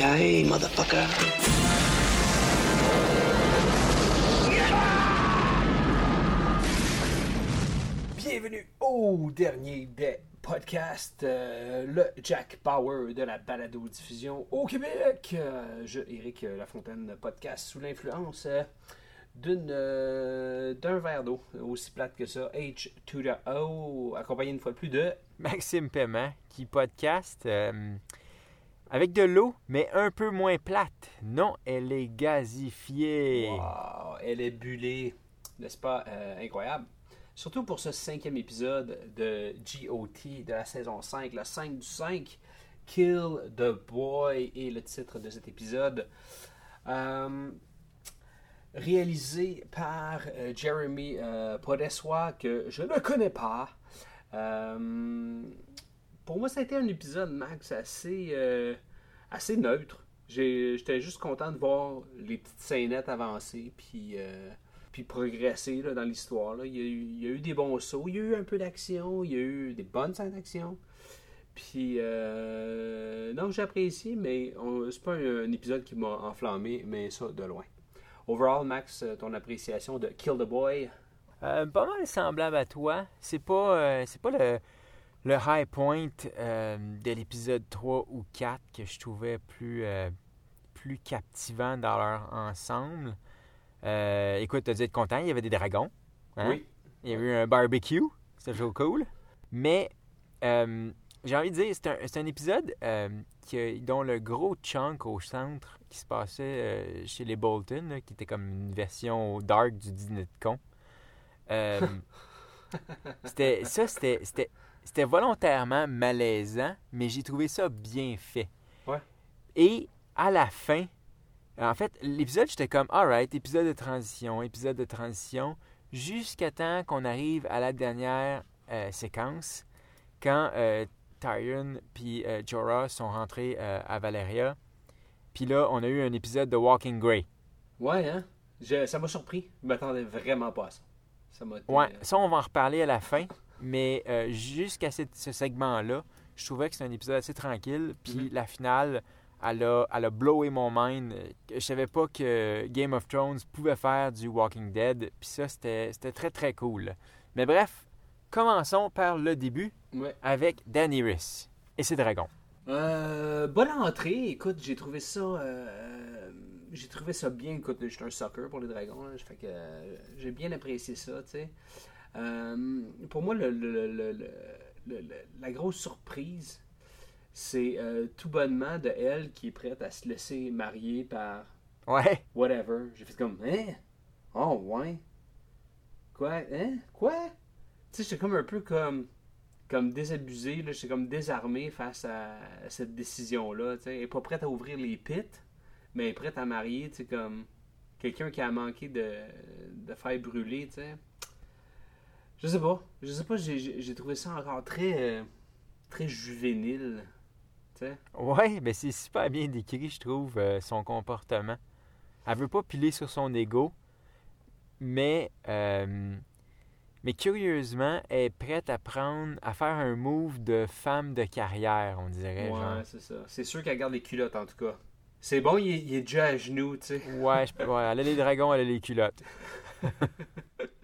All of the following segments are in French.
Motherfucker. Bienvenue au dernier des podcasts, euh, le Jack Power de la balado-diffusion au Québec. Euh, je, Éric Lafontaine, podcast sous l'influence euh, d'une, euh, d'un verre d'eau, aussi plate que ça, H to the O, accompagné une fois de plus de... Maxime Paiement qui podcast euh, avec de l'eau, mais un peu moins plate. Non, elle est gazifiée. Wow, elle est bullée, n'est-ce pas? Euh, incroyable. Surtout pour ce cinquième épisode de GOT de la saison 5, le 5 du 5, Kill the Boy est le titre de cet épisode. Euh, réalisé par euh, Jeremy euh, que je ne connais pas. Euh, pour moi, ça a été un épisode, Max, assez, euh, assez neutre. J'étais juste content de voir les petites scénettes avancer, puis, euh, puis progresser là, dans l'histoire. Il, y a eu- il y a eu des bons sauts, il y a eu un peu d'action, il y a eu des bonnes scènes d'action. Puis, euh, non, j'ai apprécié, mais c'est pas un, un épisode qui m'a enflammé, mais ça, de loin. Overall, Max, ton appréciation de Kill the Boy? Euh, pas mal semblable à toi. C'est pas, c'est pas le, le high point euh, de l'épisode 3 ou 4 que je trouvais plus, euh, plus captivant dans leur ensemble. Euh, écoute, t'as dû être content, il y avait des dragons. hein? Oui. Il y avait eu un barbecue, c'était toujours cool. Mais j'ai envie de dire, c'est un, c'est un épisode qui dont le gros chunk au centre qui se passait chez les Bolton, là, qui était comme une version dark du dîner de con. C'était ça, c'était, c'était, volontairement malaisant, mais j'ai trouvé ça bien fait. Ouais. Et à la fin, en fait, l'épisode, j'étais comme, alright, épisode de transition, épisode de transition, jusqu'à temps qu'on arrive à la dernière euh, séquence, quand euh, Tyrion puis euh, Jorah sont rentrés euh, à Valeria. Puis là, on a eu un épisode de Walking Grey. Ouais, hein? Je- ça m'a surpris. Je m'attendais vraiment pas à ça. Ça Ouais, ça, on va en reparler à la fin. Mais euh, jusqu'à ce segment-là, je trouvais que c'était un épisode assez tranquille. Puis Mhm. la finale, elle a, elle a blowé mon mind. Euh, Je savais pas que Game of Thrones pouvait faire du Walking Dead. Puis ça, c'était c'était très, très cool. Mais bref, commençons par le début ouais. avec Daenerys et ses dragons. Euh, bonne entrée. Écoute, j'ai trouvé ça. euh, j'ai trouvé ça bien. Écoute, je suis un sucker pour les dragons. là. Fait que j'ai bien apprécié ça, tu sais. Euh, pour moi, le, la grosse surprise, c'est euh, tout bonnement de elle qui est prête à se laisser marier par Ouais, whatever. J'ai fait comme, hein? Oh, ouais? Quoi? Hein? Quoi? Tu sais, j'étais comme un peu comme, comme désabusé. J'étais comme désarmé face à cette décision-là. Elle est pas prête à ouvrir les pits, mais elle est prête à marier, tu sais, comme quelqu'un qui a manqué de, de faire brûler, tu sais. Je sais pas. Je sais pas, j'ai- trouvé ça encore très, euh, très juvénile, tu sais. ouais, ben c'est super bien décrit, je trouve, euh, son comportement. Elle veut pas piler sur son ego, mais, euh, mais curieusement, elle est prête à prendre, à faire un move de femme de carrière, on dirait. Ouais, c'est ça. C'est sûr qu'elle garde les culottes, en tout cas. C'est bon, il est, il est déjà à genoux, tu sais. Ouais, je- ouais, elle a les dragons, elle a les culottes.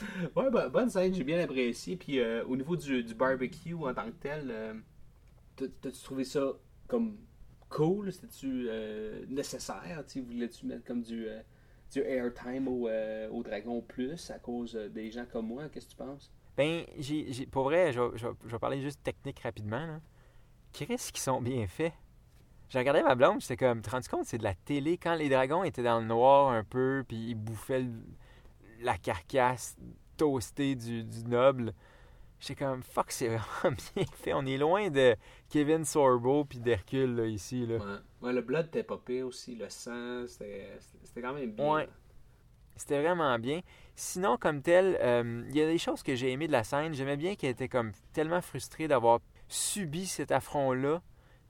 Ouais, bah, bonne scène, j'ai bien apprécié. Puis euh, au niveau du, barbecue en tant que tel, euh, t'as- t'as-tu trouvé ça comme cool? C'était-tu euh, nécessaire? Voulais-tu mettre comme du, euh, du airtime au, au Dragon Plus à cause des gens comme moi? Qu'est-ce que tu penses? Ben, j'ai, pour vrai, je, vais- parler juste technique rapidement. Qu'est-ce qu'ils sont bien faits? J'ai regardé ma blonde, j'étais comme, tu te rends compte, c'est de la télé. Quand les dragons étaient dans le noir un peu, puis ils bouffaient le- la carcasse toastée du, du noble, J'étais comme, fuck, c'est vraiment bien fait. On est loin de Kevin Sorbo puis d'Hercule, là, ici, là. Ouais. Ouais, le blood était pas pire aussi, le sang, c'était c'était quand même bien. Ouais. C'était vraiment bien. Sinon, comme tel, euh, il y a des choses que j'ai aimées de la scène. J'aimais bien qu'elle était comme tellement frustrée d'avoir subi cet affront-là,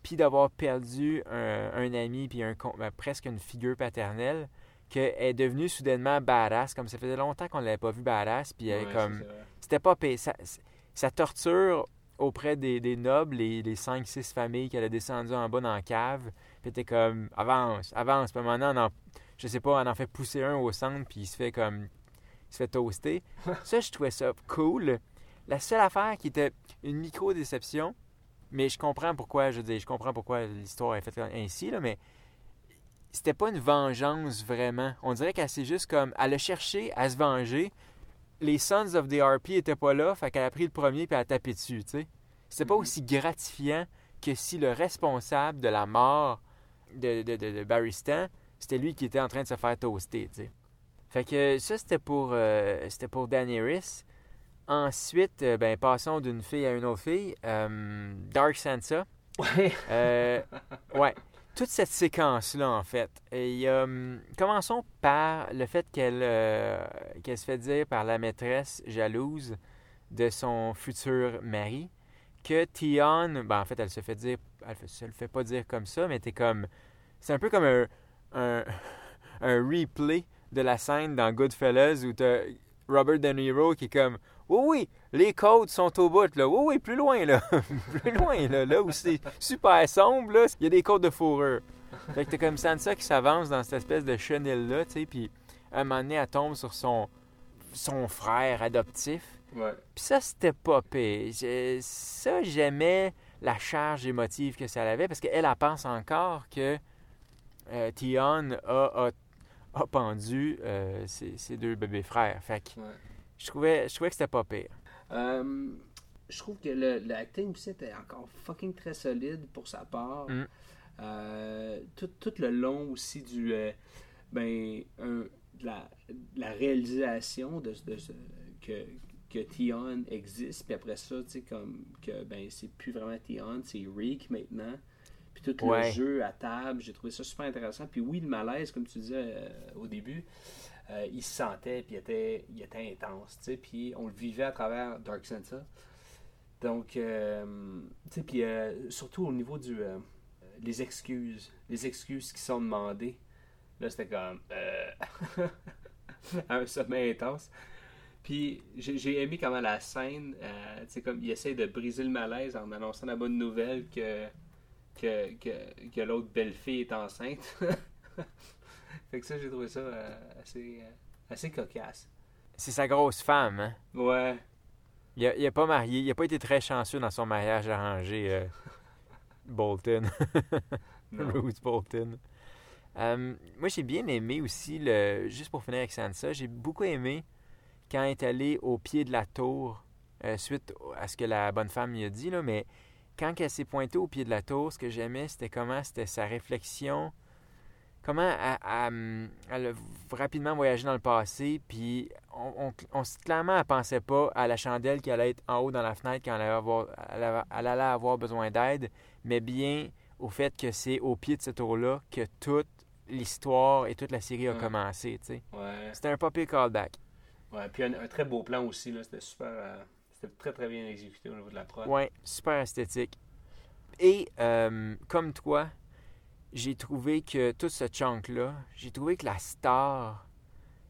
puis d'avoir perdu un, un ami, puis un, ben, presque une figure paternelle, qu'elle est devenue soudainement badass. Comme ça faisait longtemps qu'on ne l'avait pas vu badass, puis elle est Ouais, comme... C'était pas. Sa, sa torture auprès des, des nobles, les, les 5-6 familles qu'elle a descendues en bas dans la cave, puis était comme avance, avance. Puis donné, on en- je sais pas, on en fait pousser un au centre, puis il se fait comme. Il se fait toaster. ça, je trouvais ça cool. La seule affaire qui était une micro-déception, mais je comprends pourquoi, je dire, je comprends pourquoi l'histoire est faite ainsi, là, mais c'était pas une vengeance vraiment. On dirait qu'elle s'est juste comme. Elle a cherché à se venger. Les Sons of the RP étaient pas là, fait qu'elle a pris le premier puis elle a tapé dessus, tu sais. C'était pas Mhm. aussi gratifiant que si le responsable de la mort de, de, de, de Barry Stan, c'était lui qui était en train de se faire toaster, tu sais. Fait que ça, c'était pour, euh, c'était pour Daenerys. Ensuite, euh, ben, passons d'une fille à une autre fille. Euh, Dark Sansa. Ouais. Euh, ouais. Toute cette séquence-là, en fait. Et hum, commençons par le fait qu'elle euh, qu'elle se fait dire par la maîtresse jalouse de son futur mari que Tion, ben en fait, elle se fait dire, elle se le fait pas dire comme ça, mais t'es comme, c'est un peu comme un, un, un replay de la scène dans Goodfellas où t'as Robert De Niro qui est comme, oui, oui, les côtes sont au bout, là. Oui, oui, plus loin, là. plus loin, là. Là où c'est super sombre, là, il y a des côtes de fourrure. Fait que t'as comme Sansa qui s'avance dans cette espèce de chenille-là, tu sais, puis à un moment donné, elle tombe sur son, son frère adoptif. Ouais. Puis ça, c'était pas pire. Ça, j'aimais la charge émotive que ça avait parce qu'elle, elle pense encore que euh, Tion a, a, a pendu euh, ses, ses deux bébés frères. Fait que Ouais. Je trouvais, je trouvais que c'était pas pire. Euh, je trouve que le, l'acting aussi était encore fucking très solide pour sa part. Mm. Euh, tout, tout le long aussi du. euh, ben, un- de la, de la réalisation de, que, que Tion existe, puis après ça, tu sais, comme que ben, c'est plus vraiment Tion, c'est Reek maintenant. Puis tout Ouais. le jeu à table, j'ai trouvé ça super intéressant. Puis oui, le malaise, comme tu disais au début, euh, il se sentait, puis il était, il était intense, tu sais, puis on le vivait à travers Dark Sansa. Donc, euh, tu sais, puis euh, surtout au niveau du... les excuses, les excuses qui sont demandées. Là, c'était comme... un sommet intense. Puis j'ai aimé comment la scène, tu sais, comme il essaie de briser le malaise en annonçant la bonne nouvelle que, que, que, que l'autre belle-fille est enceinte. fait que ça, j'ai trouvé ça euh, assez, euh, assez cocasse. C'est sa grosse femme, hein? Ouais. Il a, il a pas marié, il a pas été très chanceux dans son mariage arrangé, euh, Bolton. Bruce Bolton. Euh, moi, j'ai bien aimé aussi, le, juste pour finir avec Sansa, j'ai beaucoup aimé quand elle est allée au pied de la tour, euh, suite à ce que la bonne femme lui a dit, là, mais quand elle s'est pointée au pied de la tour, ce que j'aimais, c'était comment c'était sa réflexion, comment elle, elle- elle a rapidement voyagé dans le passé, puis on, on, on- clairement, elle pensait pas à la chandelle qui allait être en haut dans la fenêtre quand elle allait avoir, elle avait- elle allait avoir besoin d'aide, mais bien au fait que c'est au pied de cette tour-là que toute l'histoire et toute la série a Ouais. commencé. Ouais. C'était un pas pire callback. Ouais. Puis un, un très beau plan aussi, là. C'était super. euh, c'était très très bien exécuté au niveau de la prod. Ouais, super esthétique. Et euh, comme toi, j'ai trouvé que tout ce chunk-là, j'ai trouvé que la star,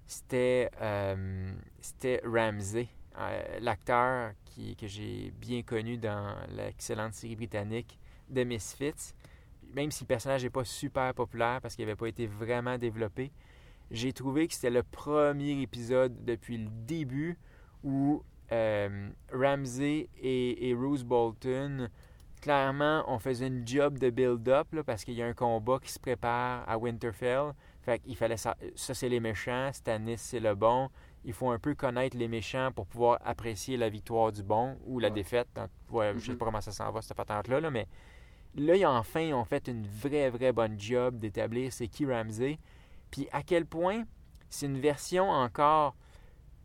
c'était euh, Ramsey, euh, l'acteur qui, que j'ai bien connu dans l'excellente série britannique The Misfits. Même si le personnage n'est pas super populaire parce qu'il n'avait pas été vraiment développé, j'ai trouvé que c'était le premier épisode depuis le début où euh, Ramsey et, Bruce Bolton, clairement, on faisait une job de build-up parce qu'il y a un combat qui se prépare à Winterfell. Fait qu'il fallait ça, ça c'est les méchants, Stannis c'est le bon. Il faut un peu connaître les méchants pour pouvoir apprécier la victoire du bon ou la Ouais. défaite. Donc, ouais, Je sais Mhm. pas comment ça s'en va cette patente-là, là, mais là, ils ont enfin ils ont fait une vraie, vraie bonne job d'établir c'est qui Ramsey. Puis à quel point c'est une version encore.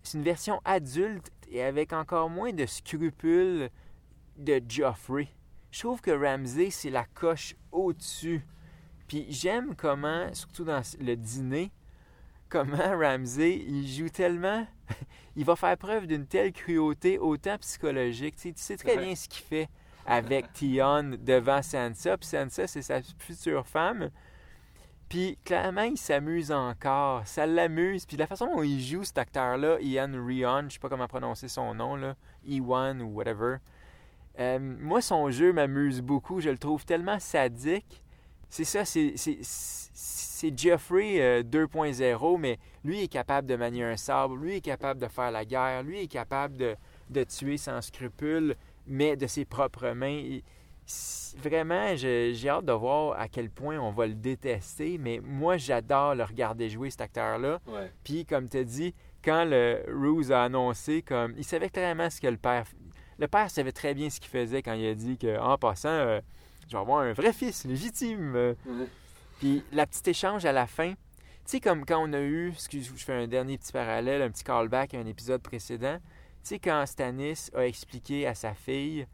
C'est une version adulte et avec encore moins de scrupules de Joffrey. Je trouve que Ramsey, c'est la coche au-dessus. Puis j'aime comment, surtout dans le dîner, comment Ramsey, il joue tellement. il va faire preuve d'une telle cruauté, autant psychologique. Tu sais, tu sais très bien ce qu'il fait avec Tion devant Sansa. Puis Sansa, c'est sa future femme. Puis clairement, il s'amuse encore. Ça l'amuse. Puis la façon dont il joue cet acteur-là, Ian Rion, je sais pas comment prononcer son nom, là, Ewan ou whatever. Euh, moi, son jeu m'amuse beaucoup. Je le trouve tellement sadique. C'est ça, c'est, Jeffrey 2.0, euh, mais lui est capable de manier un sabre, lui est capable de faire la guerre, lui est capable de, de tuer sans scrupule, mais de ses propres mains. vraiment, j'ai hâte de voir à quel point on va le détester, mais moi, j'adore le regarder jouer, cet acteur-là. Puis, comme tu as dit, quand le Ruse a annoncé, comme il savait clairement ce que le père le père savait très bien ce qu'il faisait quand il a dit qu'en passant, euh, je vais avoir un vrai fils légitime. Puis la petite échange à la fin, tu sais, comme quand on a eu, excuse, je fais un dernier petit parallèle, un petit callback à un épisode précédent. Tu sais, quand Stanis a expliqué à sa fille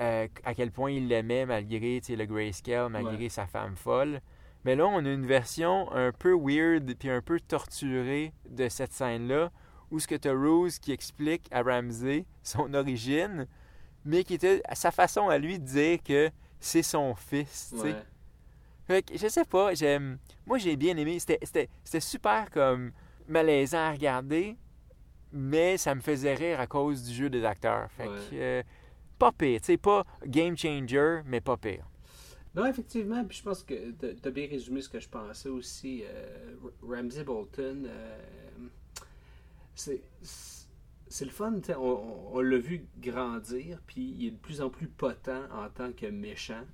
euh, à quel point il l'aimait malgré le grayscale, malgré sa femme folle. Mais là, on a une version un peu weird puis un peu torturée de cette scène-là où ce que tu as Rose qui explique à Ramsey son origine, mais qui était sa façon à lui de dire que c'est son fils. Fait que, je sais pas, j'aime. Moi j'ai bien aimé. C'était super comme malaisant à regarder, mais ça me faisait rire à cause du jeu des acteurs. Fait que euh, pas pire, tu sais, pas game changer, mais pas pire. Non, effectivement, puis je pense que tu as bien résumé ce que je pensais aussi. Euh, Ramsey Bolton, euh, c'est le fun, on, on l'a vu grandir, puis il est de plus en plus potent en tant que méchant.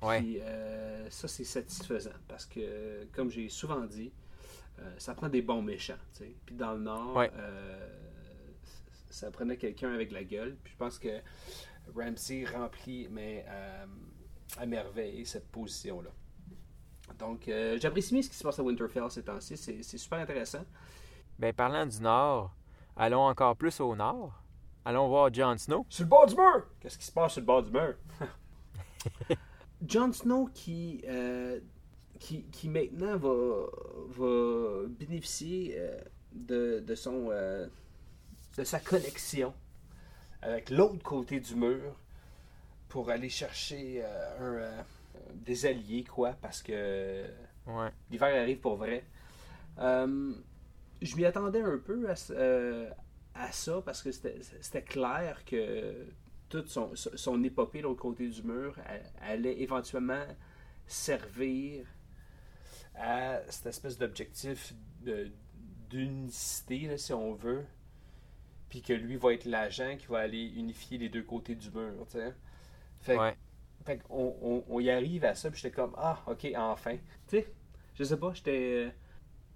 Puis euh, ça, c'est satisfaisant parce que, comme j'ai souvent dit, euh, ça prend des bons méchants. Puis dans le Nord, euh, ça prenait quelqu'un avec la gueule. Puis je pense que Ramsey remplit mais, à merveille cette position-là. Donc, j'apprécie ce qui se passe à Winterfell ces temps-ci. C'est super intéressant. Ben, parlant du Nord, allons encore plus au Nord. Allons voir Jon Snow. Sur le bord du mur! Qu'est-ce qui se passe sur le bord du mur? Jon Snow qui, euh, qui, qui, maintenant va, va bénéficier euh, de, de, son, euh, de sa connexion avec l'autre côté du mur pour aller chercher un, des alliés, quoi, parce que l'hiver arrive pour vrai je m'y attendais un peu à, euh, ça parce que c'était clair que toute son, son épopée de l'autre côté du mur allait éventuellement servir à cette espèce d'objectif d'unicité, si on veut. Puis que lui va être l'agent qui va aller unifier les deux côtés du mur. Fait, fait on, on, y arrive à ça, puis j'étais comme Ah, ok, enfin. Tu sais, je sais pas, j'étais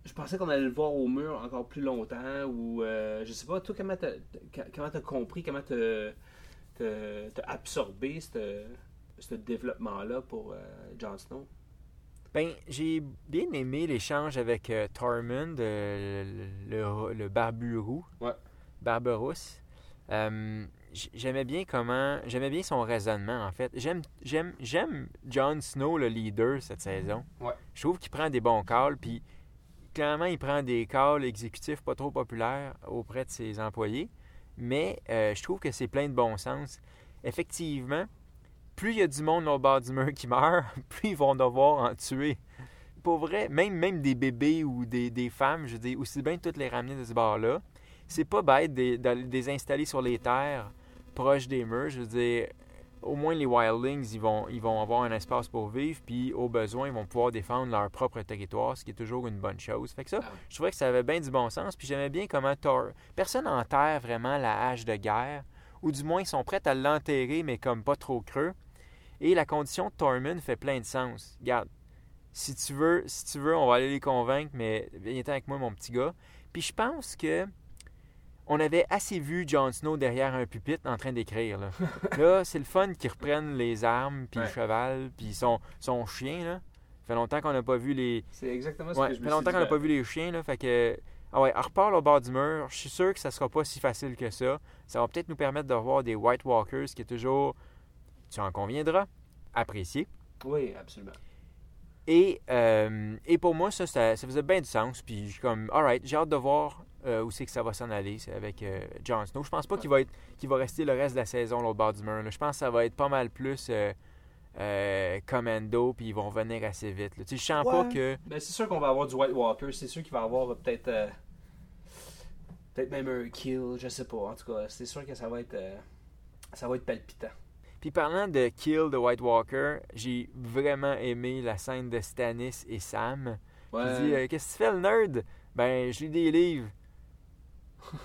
je pensais qu'on allait le voir au mur encore plus longtemps ou euh, je sais pas toi comment t'as comment as compris comment t'as as absorbé ce développement là pour euh, Jon Snow? Ben j'ai bien aimé l'échange avec euh, Tormund le, le, barbu ouais. Barberousse j'aimais bien comment j'aimais bien son raisonnement en fait. J'aime j'aime j'aime Jon Snow le leader cette saison. Ouais. je trouve qu'il prend des bons calls puis clairement, il prend des calls exécutifs pas trop populaires auprès de ses employés, mais euh, je trouve que c'est plein de bon sens. Effectivement, plus il y a du monde au bord du mur qui meurt, plus ils vont devoir en tuer. Pour vrai, même, même des bébés ou des, femmes, je dis aussi bien toutes les ramener de ce bord-là. C'est pas bête de, les installer sur les terres proches des murs. Je veux dire, au moins les wildlings, ils vont, ils vont avoir un espace pour vivre, puis au besoin, ils vont pouvoir défendre leur propre territoire, ce qui est toujours une bonne chose. Fait que ça, ah je trouvais que ça avait bien du bon sens, puis j'aimais bien comment Thor... personne n'enterre vraiment la hache de guerre, ou du moins ils sont prêts à l'enterrer, mais comme pas trop creux. Et la condition de Tormund fait plein de sens. Regarde, si tu veux, si tu veux, on va aller les convaincre, mais viens avec moi, mon petit gars. Puis je pense que on avait assez vu Jon Snow derrière un pupitre en train d'écrire. Là, là c'est le fun qu'ils reprennent les armes, puis le cheval, puis son, son chien. Là. Ça fait longtemps qu'on n'a pas vu les. C'est exactement ce que je me Ça fait longtemps qu'on n'a pas vu les chiens. Là, fait que ah ouais, elle repart au bord du mur. Je suis sûr que ça sera pas si facile que ça. Ça va peut-être nous permettre de voir des White Walkers qui est toujours, tu en conviendras, apprécié. Oui, absolument. Et, euh, et pour moi, ça, ça, ça faisait bien du sens. Puis je suis comme, alright, j'ai hâte de voir euh, où c'est que ça va s'en aller. C'est avec euh, Jon Snow. Je pense pas qu'il va, être, qu'il va rester le reste de la saison l'autre bord du mur. là. Je pense que ça va être pas mal plus euh, euh, commando, puis ils vont revenir assez vite. là. Tu sais, je sens pas que. Ben, c'est sûr qu'on va avoir du White Walker. C'est sûr qu'il va y avoir euh, peut-être. euh, peut-être même un kill, je sais pas. En tout cas, c'est sûr que ça va être. euh, ça va être palpitant. Puis parlant de Kill the White Walker, j'ai vraiment aimé la scène de Stannis et Sam. Ouais. Il dit euh, Qu'est-ce que tu fais, le nerd? Ben, je lis des livres.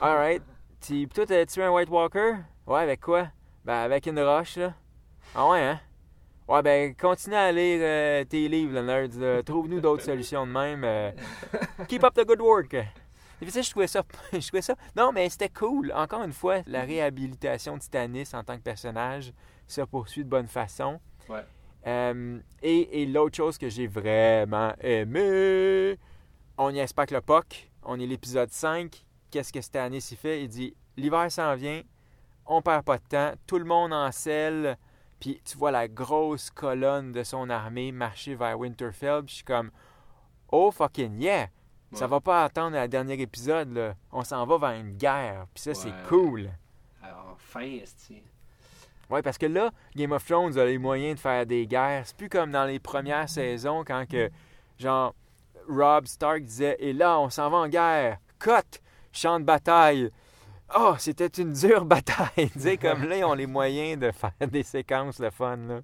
Alright. Tu, pis toi, t'as tué un White Walker? Ouais, avec quoi? Ben, avec une roche, là. Ah ouais, hein? Ouais, ben, continue à lire euh, tes livres, le nerd. Trouve-nous d'autres solutions de même. euh. keep up the good work. Et puis, tu sais, je trouvais ça. je trouvais ça. Non, mais c'était cool. Encore une fois, la réhabilitation de Stannis en tant que personnage se poursuit de bonne façon. Ouais. Euh, et et l'autre chose que j'ai vraiment aimé, on y pas que le POC. On est l'épisode 5. Qu'est-ce que Stannis y fait? Il dit l'hiver s'en vient, on perd pas de temps, tout le monde en selle. Puis tu vois la grosse colonne de son armée marcher vers Winterfell. Puis je suis comme oh fucking yeah! Ça Ouais. va pas attendre le dernier épisode. Là. On s'en va vers une guerre. Puis ça, c'est cool. Alors, enfin. Oui, parce que là, Game of Thrones a les moyens de faire des guerres. C'est plus comme dans les premières saisons quand que, genre, Rob Stark disait Et là, on s'en va en guerre. Cut Champ de bataille. Oh, c'était une dure bataille. sais, comme là, ils ont les moyens de faire des séquences de fun. Là.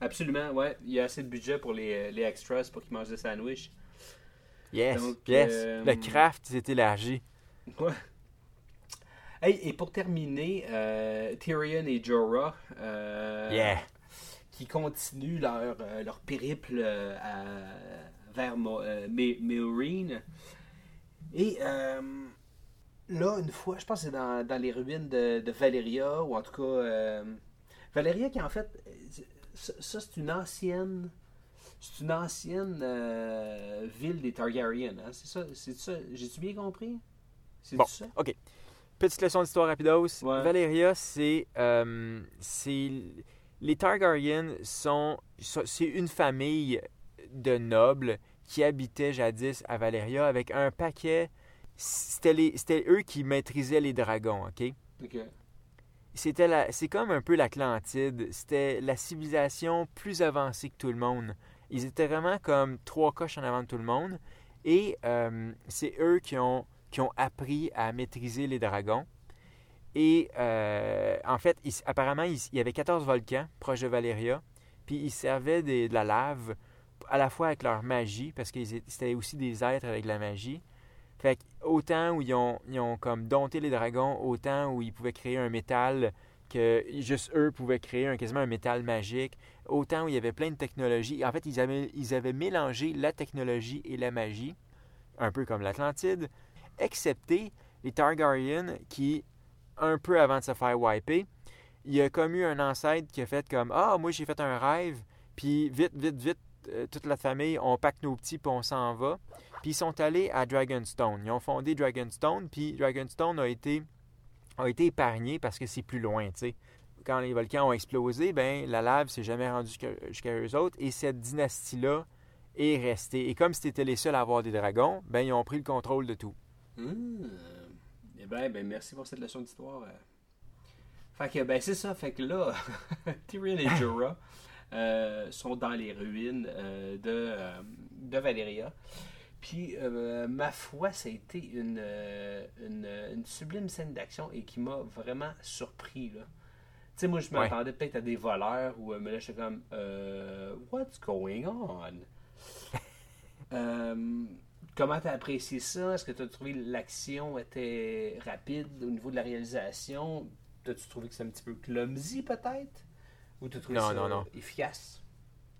Absolument, ouais. Il y a assez de budget pour les, les extras pour qu'ils mangent des sandwichs. Yes, Donc, yes. euh, Le craft s'est élargi. Ouais. Hey, et pour terminer, euh, Tyrion et Jorah euh, Yeah. qui continuent leur, euh, leur périple à- vers Meereen. Et euh, là, une fois, je pense que c'est dans, dans les ruines de, de Valyria, ou en tout cas, euh, Valyria qui en fait, ça, ça, c'est une ancienne. C'est une ancienne euh, ville des Targaryens, hein? c'est ça? C'est ça? J'ai-tu bien compris? C'est Bon, ça? OK. Petite leçon d'histoire rapidos. Ouais. Valyria, c'est. euh, les Targaryens sont. sont- C'est une famille de nobles qui habitaient jadis à Valyria avec un paquet. C'était eux qui maîtrisaient les dragons, OK? Ok. C'était la, c'est comme un peu l'Atlantide. C'était la civilisation plus avancée que tout le monde. Ils étaient vraiment comme trois coches en avant de tout le monde. Et euh, c'est eux qui ont, qui ont appris à maîtriser les dragons. Et euh, en fait, ils- apparemment, il y avait 14 volcans proches de Valyria. Puis ils servaient des- de la lave à la fois avec leur magie, parce que c'était aussi des êtres avec la magie. Fait autant où ils ont, ils ont comme dompté les dragons, autant où ils pouvaient créer un métal que juste eux pouvaient créer un, quasiment un métal magique, autant où il y avait plein de technologies. En fait, ils avaient, ils avaient mélangé la technologie et la magie, un peu comme l'Atlantide, excepté les Targaryens qui, un peu avant de se faire wiper, il y a comme eu un ancêtre qui a fait comme Ah, moi j'ai fait un rêve, puis vite, vite, vite, toute la famille, on pack nos petits puis on s'en va. Puis ils sont allés à Dragonstone. Ils ont fondé Dragonstone, puis Dragonstone a été, a été épargné parce que c'est plus loin, tu sais. Quand les volcans ont explosé, ben la lave s'est jamais rendue jusqu'à eux autres, et cette dynastie-là est restée. Et comme c'était les seuls à avoir des dragons, ben ils ont pris le contrôle de tout. Hmm. Eh ben, ben, merci pour cette leçon d'histoire. euh. Fait que, ben, c'est ça. Fait que là, Tyrion et Jorah euh, sont dans les ruines euh, de, euh, de Valyria. Puis, euh, ma foi, ça a été une, euh, une, une sublime scène d'action et qui m'a vraiment surpris. Tu sais, moi, je m'attendais peut-être à des voleurs, ou, euh, mais là, j'étais comme, euh, What's going on? Euh, comment t'as apprécié ça? Est-ce que tu as trouvé l'action était rapide au niveau de la réalisation? T'as-tu trouvé que c'est un petit peu clumsy, peut-être? Ou t'as trouvé Non, ça non, non. efficace?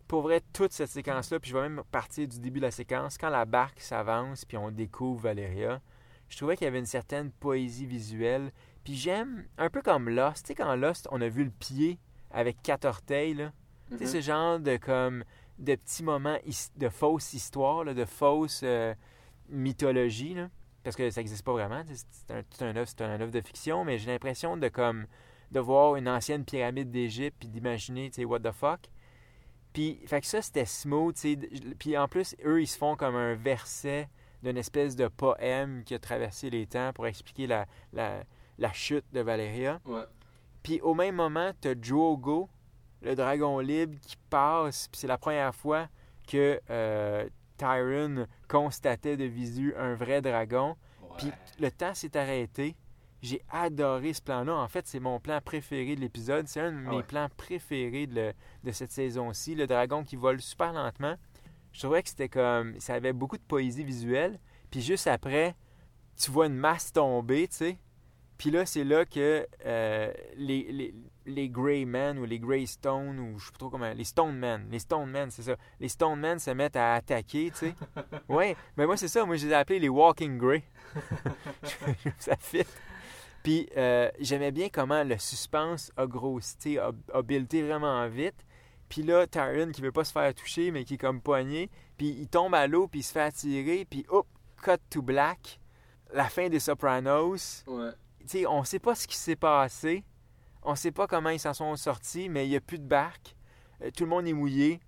Pour vrai, toute cette séquence-là, puis je vais même partir du début de la séquence, quand la barque s'avance puis on découvre Valéria, je trouvais qu'il y avait une certaine poésie visuelle. Puis j'aime, un peu comme Lost, tu sais, quand Lost, on a vu le pied avec quatre orteils, là. Tu sais, Mhm. ce genre de comme de petits moments his- de fausse histoire, là, de fausse euh, mythologie. Là. parce que ça n'existe pas vraiment. tu C'est un, un œuvre de fiction, mais j'ai l'impression de comme de voir une ancienne pyramide d'Égypte puis d'imaginer, tu sais, what the fuck. Puis, fait que ça, c'était smooth, tu sais. Puis en plus, eux, ils se font comme un verset d'une espèce de poème qui a traversé les temps pour expliquer la, la, la chute de Valéria. Ouais. Puis au même moment, tu as Drogo, le dragon libre, qui passe. Puis c'est la première fois que euh, Tyron constatait de visu un vrai dragon. Puis le temps s'est arrêté. J'ai adoré ce plan-là. En fait, c'est mon plan préféré de l'épisode. C'est un de Ah mes ouais. plans préférés de, le- de cette saison-ci. Le dragon qui vole super lentement. Je trouvais que c'était comme. Ça avait beaucoup de poésie visuelle. Puis juste après, tu vois une masse tomber, tu sais. Puis là, c'est là que euh, les, les, les Grey Men ou les Grey Stone ou je sais pas trop comment. Les Stone Men. Les Stone Men, c'est ça. Les Stone Men se mettent à attaquer, tu sais. ouais, mais moi, c'est ça. Moi, je les ai appelés les Walking Grey. ça fit. Puis euh, j'aimais bien comment le suspense a grossi, a, a buildé vraiment vite. Puis là, Tyron qui veut pas se faire toucher, mais qui est comme poigné. Puis il tombe à l'eau, puis il se fait attirer. Puis hop, cut to black. La fin des Sopranos. Ouais. Tu sais, on sait pas ce qui s'est passé. On sait pas comment ils s'en sont sortis, mais il y a plus de barque. Euh, tout le monde est mouillé.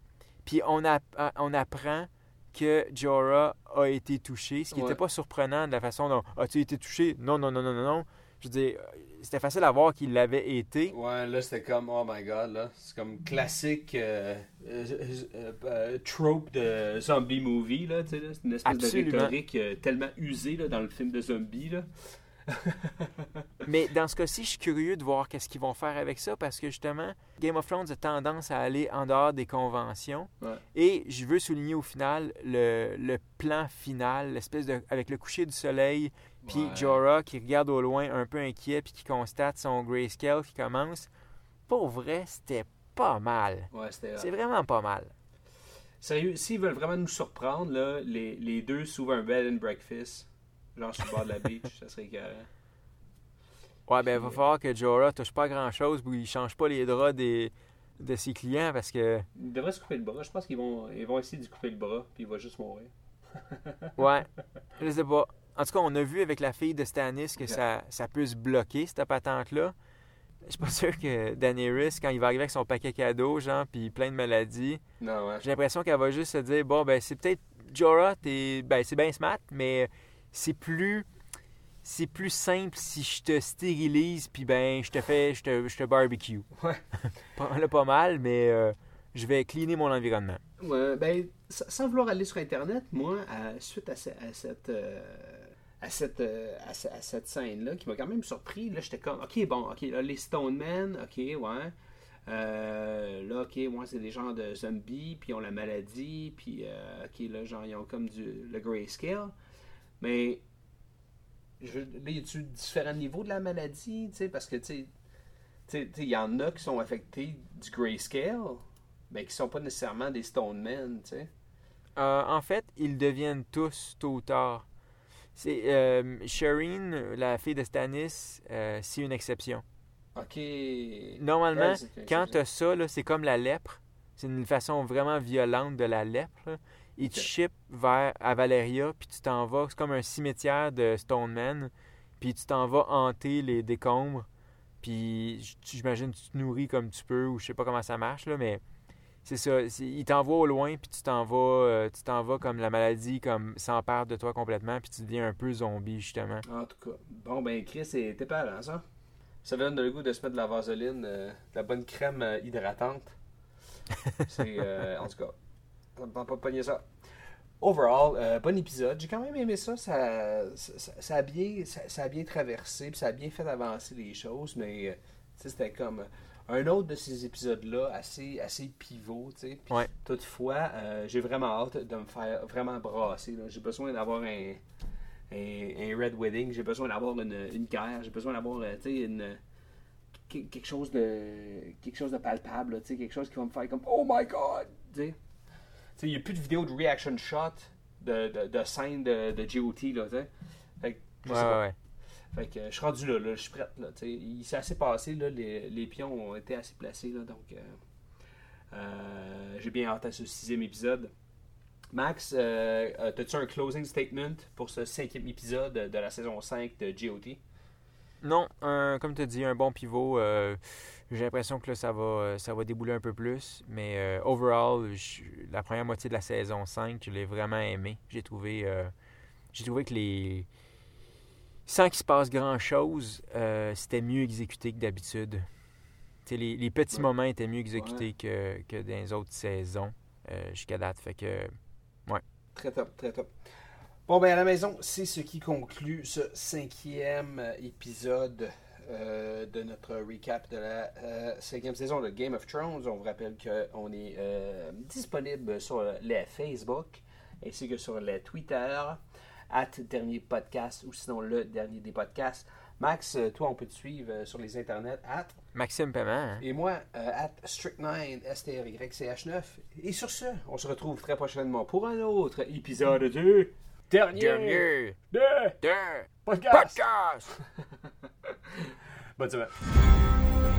Puis on, a- a- on apprend que Jorah a été touché, ce qui Ouais. n'était pas surprenant de la façon dont as-tu été touché Non, non, non, non, non, non. Je veux dire, euh, c'était facile à voir qu'il l'avait été. Ouais, là, c'était comme, oh my god, là. C'est comme classique euh, euh, trope de zombie movie, là, tu sais. C'est une espèce Absolument. de rhétorique tellement usée, là, dans le film de zombie, là. Mais dans ce cas-ci, je suis curieux de voir qu'est-ce qu'ils vont faire avec ça parce que justement, Game of Thrones a tendance à aller en dehors des conventions. Ouais. Et je veux souligner au final le, le plan final, l'espèce de avec le coucher du soleil, puis Ouais. Jorah qui regarde au loin un peu inquiet puis qui constate son grayscale qui commence. Pour vrai, c'était pas mal. Ouais, c'était. C'est vraiment pas mal. Sérieux, s'ils veulent vraiment nous surprendre, là, les, les deux s'ouvrent un bed and breakfast, genre sur le bord de la beach, ça serait carré. Ouais, ben, il va falloir que Jorah touche pas grand-chose puis il change pas les draps des, de ses clients parce que, Ils devraient se couper le bras. Je pense qu'ils vont, ils vont essayer de lui couper le bras, puis il va juste mourir. ouais, je sais pas. En tout cas, on a vu avec la fille de Stannis que ça, ça peut se bloquer, cette patente-là. Je suis pas sûr que Daenerys, quand il va arriver avec son paquet cadeau, genre, puis plein de maladies, Non, ouais. j'ai l'impression qu'elle va juste se dire bon ben c'est peut-être Jorah t'es ben c'est bien smart mais c'est plus c'est plus simple si je te stérilise puis ben je te fais je te, je te barbecue Ouais. pas, pas mal mais euh, je vais cleaner mon environnement Ouais, ben, sa- sans vouloir aller sur Internet, moi, à- suite à, ce- à cette, euh, à cette, euh, à, ce- à cette scène-là, qui m'a quand même surpris, là, j'étais comme, ok, bon, ok, là, les Stonemen, ok, ouais. Euh, là, ok, moi, c'est des gens de zombies, puis ils ont la maladie, puis, euh, ok, là, genre, ils ont comme du, le grayscale. Mais, là, y a-tu différents niveaux de la maladie, tu sais, parce que, tu sais, il y en a qui sont affectés du grayscale, mais qui sont pas nécessairement des Stonemen, tu sais. Euh, en fait ils deviennent tous tôt ou tard c'est euh, Shireen la fille de Stannis euh, c'est une exception Ok. Normalement, Ouais, quand tu as ça, c'est comme la lèpre. C'est une façon vraiment violente de la lèpre. là. Ils te Ok. shippent vers à Valeria, puis tu t'en vas. C'est comme un cimetière de Stoneman. Puis tu t'en vas hanter les décombres. Puis j'imagine que tu te nourris comme tu peux, ou je sais pas comment ça marche, là, mais c'est ça. Ils t'envoient au loin, puis tu t'en vas, euh, tu t'en vas comme la maladie comme s'empare de toi complètement, puis tu deviens un peu zombie, justement. En tout cas. Bon, ben, Chris, c'était parlant, ça? Ça donne le goût de se mettre de la vaseline, euh, de la bonne crème euh, hydratante. C'est, euh, en tout cas, ça me tente pas de pogner ça. Overall, euh, bon épisode. J'ai quand même aimé ça. Ça, ça, ça- ça a, bien, ça, ça a bien traversé, puis ça a bien fait avancer les choses, mais euh, tu sais, c'était comme un autre de ces épisodes-là, assez, assez pivot, tu sais. Ouais. Toutefois, euh, j'ai vraiment hâte de me faire vraiment brasser. J'ai besoin d'avoir un, un, un Red Wedding, j'ai besoin d'avoir une, une guerre, j'ai besoin d'avoir euh, tu sais, une que- quelque chose de quelque chose de palpable, là, tu sais, quelque chose qui va me faire comme Oh my god! Tu sais. Tu sais, il n'y a plus de vidéo de reaction shot de, de, de scène de, de GOT. Là, tu sais. Ouais, ouais, ouais. Fait que je suis rendu là, là, je suis prête. Là, il s'est assez passé, là, les, les pions ont été assez placés. Là, donc, euh, euh, j'ai bien hâte à ce sixième épisode. Max, euh, euh, as-tu un closing statement pour ce cinquième épisode de la saison 5 de GOT? Non, un- comme tu dit, un bon pivot. J'ai l'impression que là, ça va, ça va débouler un peu plus. Mais overall, la première moitié de la saison 5, je l'ai vraiment aimé. J'ai trouvé, j'ai trouvé que les. Sans qu'il se passe grand-chose, euh, c'était mieux exécuté que d'habitude. Les, les petits Ouais. moments étaient mieux exécutés que, que dans les autres saisons euh, jusqu'à date. Fait que Très top, très top. Bon, ben à la maison, c'est ce qui conclut ce cinquième euh, épisode euh, de notre recap de la euh, cinquième saison de Game of Thrones. On vous rappelle qu'on est disponible sur les Facebook ainsi que sur les Twitter, at dernier podcast ou sinon le dernier des podcasts. Max, euh, toi, on peut te suivre euh, sur les internets, at Maxime Paiement, hein? et moi, euh, at Strict9, STRYCH9. Et sur ce, on se retrouve très prochainement pour un autre épisode du dernier, Dernier de de podcast. podcast! Bonne semaine.